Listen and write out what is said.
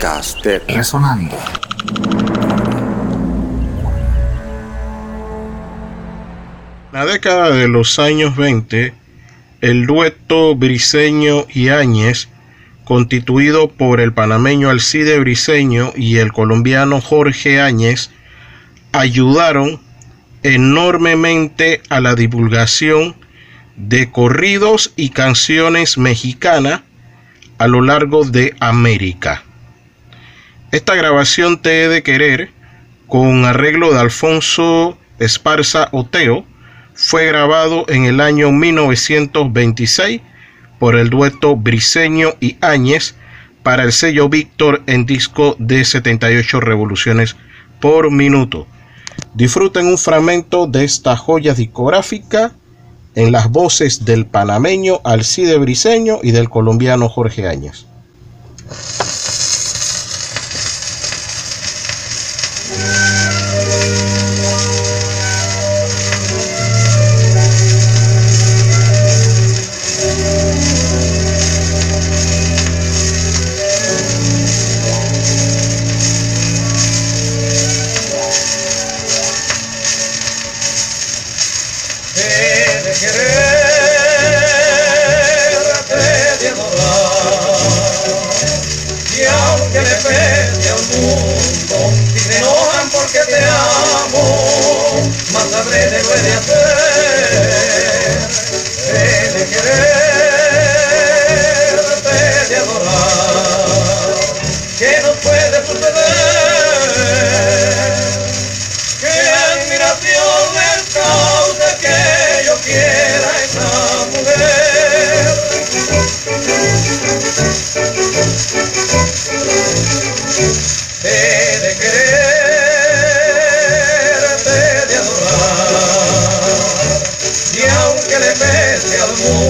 Podcast de Resonando. la década de los años 20, el dueto Briseño y Áñez, constituido por el panameño Alcide Briseño y el colombiano Jorge Áñez, ayudaron enormemente a la divulgación de corridos y canciones mexicanas a lo largo de América. Esta grabación Te he de querer, con arreglo de Alfonso Esparza Oteo, fue grabado en el año 1926 por el dueto Briseño y Áñez para el sello Víctor en disco de 78 revoluciones por minuto. Disfruten un fragmento de esta joya discográfica en las voces del panameño Alcide Briseño y del colombiano Jorge Áñez. De sabré de lo he de hacer. He de adorar. Que no puede suceder. Que admiración es causa que yo quiera esa mujer. Yeah.